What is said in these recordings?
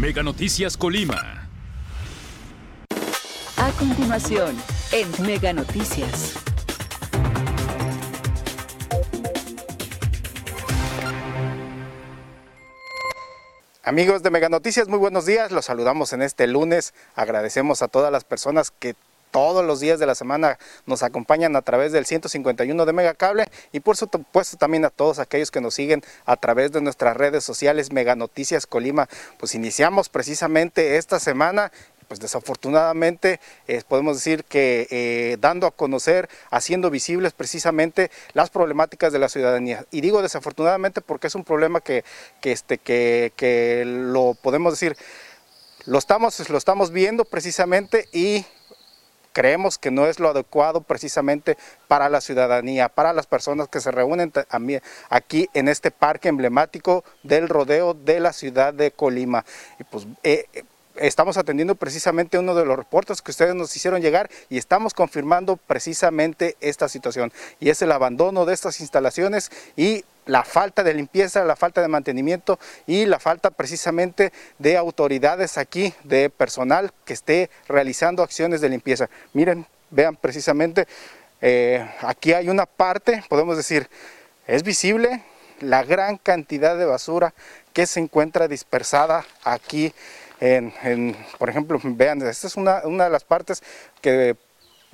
Mega Noticias Colima. A continuación, en Mega Noticias. Amigos de Mega Noticias, muy buenos días. Los saludamos en este lunes. Agradecemos a todas las personas que todos los días de la semana nos acompañan a través del 151 de Megacable y por supuesto también a todos aquellos que nos siguen a través de nuestras redes sociales Mega Noticias Colima. Pues iniciamos precisamente esta semana pues desafortunadamente eh, podemos decir que eh, dando a conocer, haciendo visibles precisamente las problemáticas de la ciudadanía. Y digo desafortunadamente porque es un problema que, este, que, que lo podemos decir, lo estamos, lo estamos viendo precisamente y creemos que no es lo adecuado precisamente para la ciudadanía, para las personas que se reúnen aquí en este parque emblemático del rodeo de la ciudad de Colima. Y pues eh, estamos atendiendo precisamente uno de los reportes que ustedes nos hicieron llegar y estamos confirmando precisamente esta situación y es el abandono de estas instalaciones y la falta de limpieza, la falta de mantenimiento y la falta precisamente de autoridades aquí, de personal que esté realizando acciones de limpieza. Miren, vean precisamente, eh, aquí hay una parte, podemos decir, es visible la gran cantidad de basura que se encuentra dispersada aquí en, por ejemplo, vean, esta es una, de las partes que,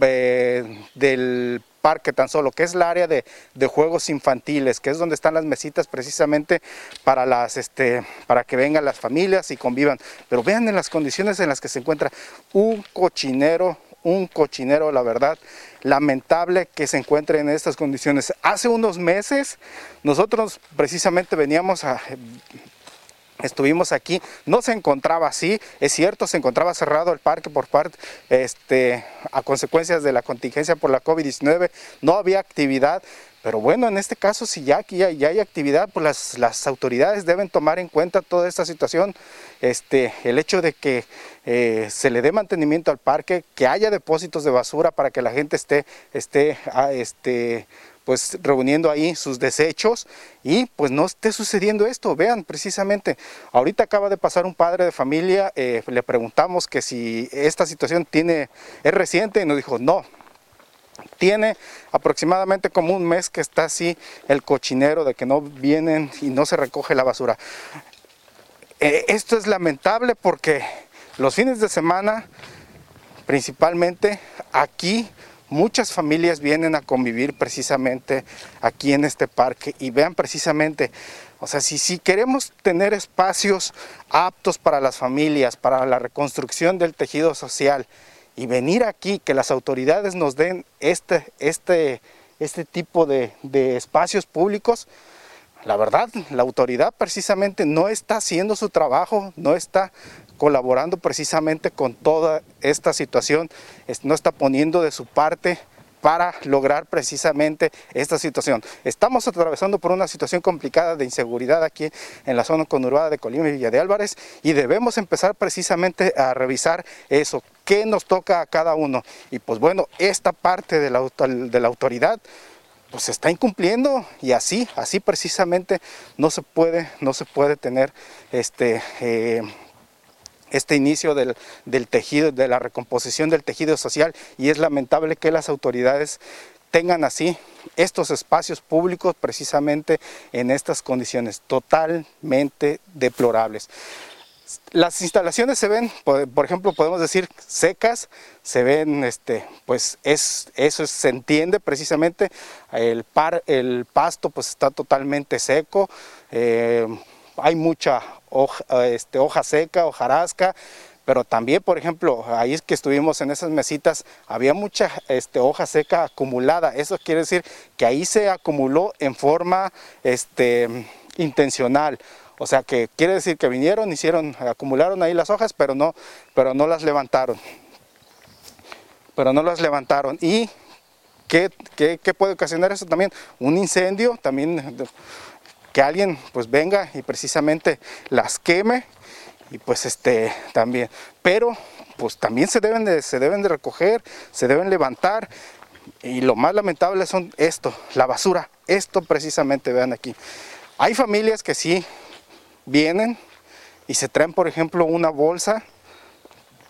eh, del parque tan solo, que es el área de, juegos infantiles, que es donde están las mesitas precisamente para, las, este, para que vengan las familias y convivan. Pero vean en las condiciones en las que se encuentra un cochinero, un cochinero, la verdad, lamentable que se encuentre en estas condiciones. Hace unos meses nosotros precisamente veníamos a, estuvimos aquí, no se encontraba así, es cierto, se encontraba cerrado el parque por parte, este, a consecuencias de la contingencia por la COVID-19, no había actividad, pero bueno, en este caso, si ya aquí ya, hay actividad, pues las, las, autoridades deben tomar en cuenta toda esta situación, este, el hecho de que eh, se le dé mantenimiento al parque, que haya depósitos de basura para que la gente esté, esté, ah, este, pues reuniendo ahí sus desechos y pues no esté sucediendo esto. Vean, precisamente, ahorita acaba de pasar un padre de familia, eh, le preguntamos que si esta situación tiene, es reciente y nos dijo no. Tiene aproximadamente como un mes que está así el cochinero de que no vienen y no se recoge la basura. Eh, esto es lamentable porque los fines de semana, principalmente aquí, muchas familias vienen a convivir precisamente aquí en este parque y vean precisamente, o sea, si, si queremos tener espacios aptos para las familias, para la reconstrucción del tejido social y venir aquí, que las autoridades nos den este, este, este tipo de, de espacios públicos, la verdad, la autoridad precisamente no está haciendo su trabajo, no está colaborando precisamente con toda esta situación, no está poniendo de su parte para lograr precisamente esta situación. Estamos atravesando por una situación complicada de inseguridad aquí en la zona conurbada de Colima y Villa de Álvarez y debemos empezar precisamente a revisar eso, qué nos toca a cada uno. Y pues bueno, esta parte de la, de la autoridad pues se está incumpliendo y así, así precisamente no se puede, no se puede tener este... Eh, este inicio del, tejido, de la recomposición del tejido social y es lamentable que las autoridades tengan así estos espacios públicos precisamente en estas condiciones totalmente deplorables. Las instalaciones se ven, por, ejemplo, podemos decir secas, se ven, este, pues es, eso se entiende precisamente, el, par, el pasto pues está totalmente seco, eh, hay mucha hoja, este, hoja seca, hojarasca, pero también, por ejemplo, ahí que estuvimos en esas mesitas, había mucha este, hoja seca acumulada. Eso quiere decir que ahí se acumuló en forma este, intencional. O sea que quiere decir que vinieron, hicieron, acumularon ahí las hojas, pero no, pero no las levantaron. Pero no las levantaron. ¿Y qué, qué puede ocasionar eso también? Un incendio, también que alguien pues venga y precisamente las queme y pues este también, pero pues también se deben de, se deben de recoger, se deben levantar y lo más lamentable son esto, la basura, esto precisamente vean aquí. Hay familias que sí vienen, y se traen, por ejemplo, una bolsa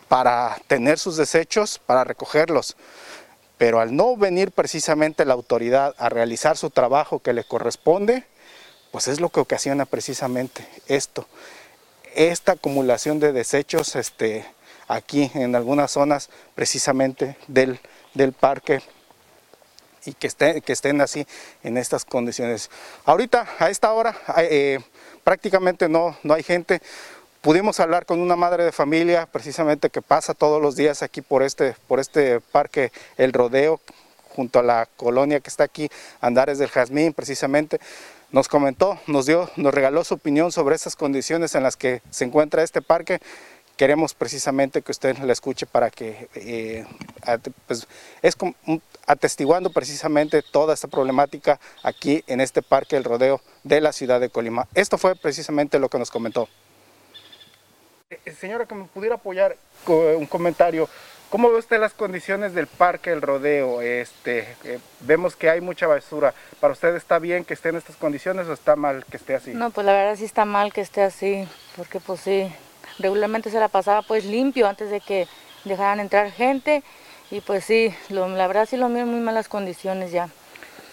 para tener sus desechos, para recogerlos. Pero al no venir precisamente la autoridad a realizar su trabajo que le corresponde, pues es lo que ocasiona precisamente esto. Esta acumulación de desechos este, aquí en algunas zonas precisamente del, del parque y que, que estén así en estas condiciones. Ahorita, a esta hora, eh, prácticamente no, no hay gente. Pudimos hablar con una madre de familia, precisamente que pasa todos los días aquí por este, por este parque El Rodeo, junto a la colonia que está aquí, Andares del Jazmín, precisamente. Nos comentó, nos dio, nos regaló su opinión sobre estas condiciones en las que se encuentra este parque queremos precisamente que usted la escuche para que eh, pues, es atestiguando precisamente toda esta problemática aquí en este parque El Rodeo de la ciudad de Colima. Esto fue precisamente lo que nos comentó. Eh, señora, que me pudiera apoyar un comentario. ¿Cómo ve usted las condiciones del parque El Rodeo? Este, vemos que hay mucha basura. ¿Para usted está bien que esté en estas condiciones o está mal que esté así? No, pues la verdad sí está mal que esté así, porque pues sí, regularmente se la pasaba pues limpio antes de que dejaran entrar gente y pues sí, la verdad sí lo mío muy malas condiciones ya.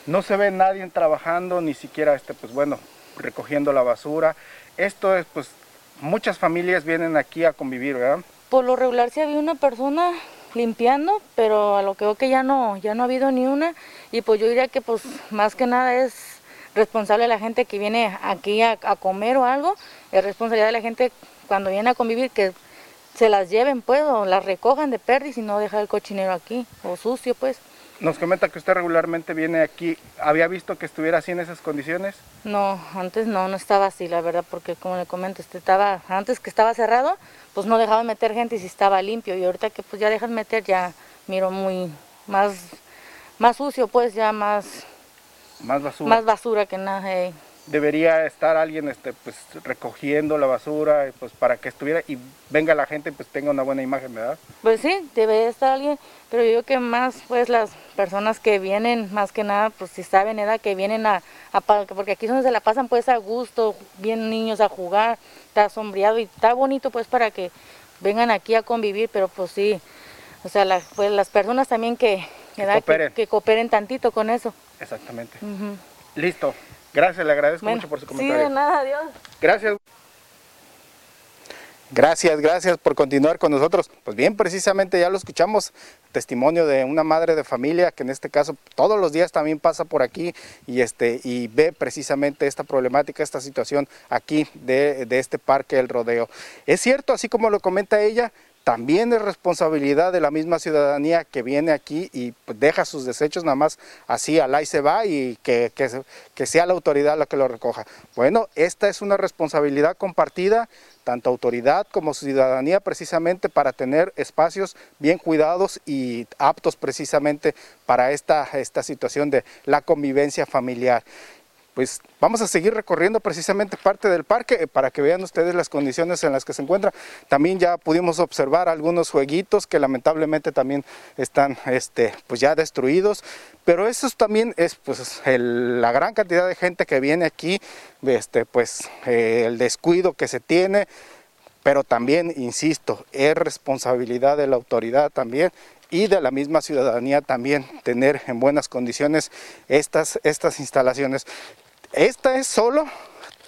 No se ve nadie trabajando, ni siquiera este, pues bueno, recogiendo la basura. Esto es pues muchas familias vienen aquí a convivir, ¿verdad? Por lo regular sí había una persona limpiando, pero a lo que veo que ya no, ya no ha habido ni una y pues yo diría que pues más que nada es responsable de la gente que viene aquí a, comer o algo, es responsabilidad de la gente cuando vienen a convivir que se las lleven pues o las recojan de perdiz y no dejar el cochinero aquí o sucio pues. Nos comenta que usted regularmente viene aquí. ¿Había visto que estuviera así en esas condiciones? No, antes no, no estaba así, la verdad, porque como le comento, este estaba, antes que estaba cerrado, pues no dejaba meter gente y si estaba limpio. Y ahorita que pues ya dejan meter, ya miro muy más, más sucio, pues ya más, más basura. Más basura que nada debería estar alguien este, pues, recogiendo la basura pues, para que estuviera y venga la gente pues tenga una buena imagen, ¿verdad? Pues sí, debería estar alguien, pero yo creo que más pues las personas que vienen, más que nada, pues si saben, edad que vienen a, a, porque aquí es donde se la pasan pues a gusto, vienen niños a jugar, está sombreado y está bonito pues para que vengan aquí a convivir, pero pues sí, o sea, pues las personas también que, que, cooperen. tantito con eso. Exactamente. Listo. Gracias, le agradezco mucho por su comentario. Sí, de nada, adiós. Gracias. Gracias, gracias por continuar con nosotros. Pues bien, precisamente ya lo escuchamos, testimonio de una madre de familia que en este caso todos los días también pasa por aquí y, este, y ve precisamente esta problemática, esta situación aquí de, de este parque El Rodeo. Es cierto, así como lo comenta ella, también es responsabilidad de la misma ciudadanía que viene aquí y deja sus desechos nada más así al y se va y que, que, sea la autoridad la que lo recoja. Bueno, esta es una responsabilidad compartida, tanto autoridad como ciudadanía precisamente para tener espacios bien cuidados y aptos precisamente para esta, esta situación de la convivencia familiar pues vamos a seguir recorriendo precisamente parte del parque eh, para que vean ustedes las condiciones en las que se encuentra. También ya pudimos observar algunos jueguitos que lamentablemente también están este, pues ya destruidos, pero eso también es pues la gran cantidad de gente que viene aquí, este, pues eh, el descuido que se tiene, pero también, insisto, es responsabilidad de la autoridad también y de la misma ciudadanía también tener en buenas condiciones estas, estas instalaciones. Esta es solo,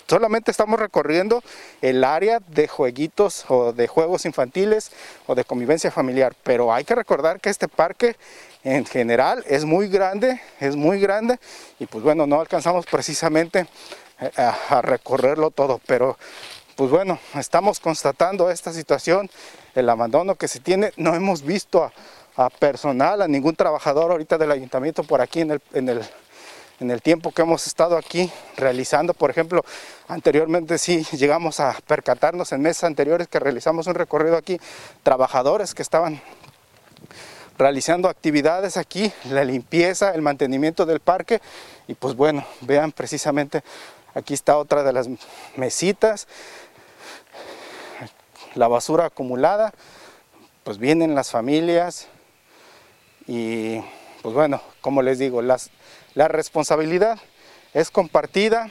solamente estamos recorriendo el área de jueguitos o de juegos infantiles o de convivencia familiar, pero hay que recordar que este parque en general es muy grande, es muy grande y pues bueno, no alcanzamos precisamente eh, a, recorrerlo todo, pero pues bueno, estamos constatando esta situación, el abandono que se tiene, no hemos visto a, personal, a ningún trabajador ahorita del ayuntamiento por aquí en el, en el en el tiempo que hemos estado aquí realizando. Por ejemplo, anteriormente sí llegamos a percatarnos en meses anteriores que realizamos un recorrido aquí, trabajadores que estaban realizando actividades aquí, la limpieza, el mantenimiento del parque. Y pues bueno, vean precisamente aquí está otra de las mesitas, la basura acumulada, pues vienen las familias y pues bueno, como les digo, las, la responsabilidad es compartida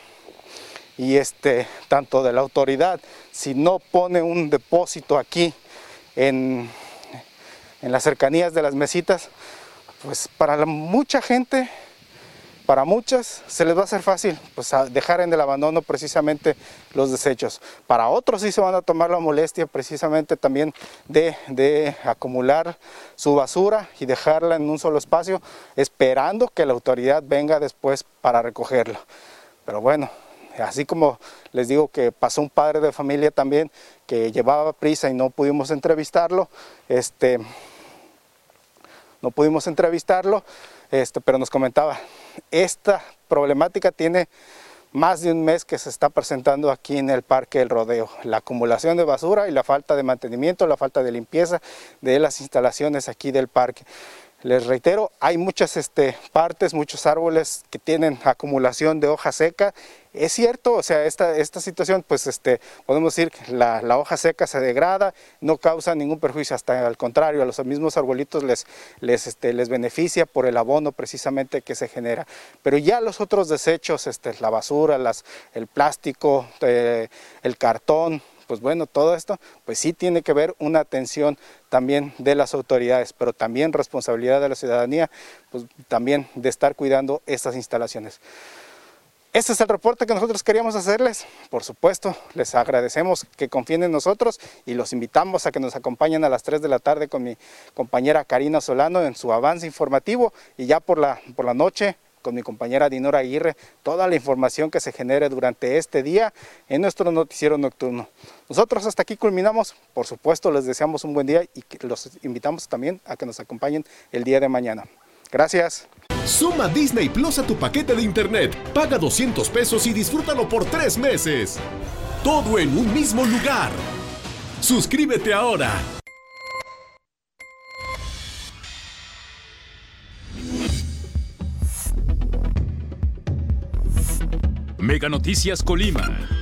y este, tanto de la autoridad, si no pone un depósito aquí en, en las cercanías de las mesitas, pues para mucha gente para muchas se les va a hacer fácil pues, dejar en el abandono precisamente los desechos. Para otros sí se van a tomar la molestia precisamente también de, acumular su basura y dejarla en un solo espacio esperando que la autoridad venga después para recogerla. Pero bueno, así como les digo que pasó un padre de familia también que llevaba prisa y no pudimos entrevistarlo, este, no pudimos entrevistarlo, este, pero nos comentaba, esta problemática tiene más de un mes que se está presentando aquí en el Parque del Rodeo. La acumulación de basura y la falta de mantenimiento, la falta de limpieza de las instalaciones aquí del parque. Les reitero, hay muchas este, partes, muchos árboles que tienen acumulación de hoja seca. Es cierto, o sea, esta, esta situación, pues este, podemos decir que la, hoja seca se degrada, no causa ningún perjuicio, hasta al contrario, a los mismos arbolitos les, les, este, les beneficia por el abono precisamente que se genera. Pero ya los otros desechos, este, la basura, el plástico, eh, el cartón, pues bueno, todo esto, pues sí tiene que ver una atención también de las autoridades, pero también responsabilidad de la ciudadanía, pues también de estar cuidando estas instalaciones. Este es el reporte que nosotros queríamos hacerles. Por supuesto, les agradecemos que confíen en nosotros y los invitamos a que nos acompañen a las 3 de la tarde con mi compañera Karina Solano en su avance informativo y ya por la, por la noche con mi compañera Dinora Aguirre toda la información que se genere durante este día en nuestro noticiero nocturno. Nosotros hasta aquí culminamos, por supuesto les deseamos un buen día y los invitamos también a que nos acompañen el día de mañana. Gracias. Suma Disney Plus a tu paquete de internet. Paga 200 pesos y disfrútalo por tres meses. Todo en un mismo lugar. Suscríbete ahora. Mega Noticias Colima.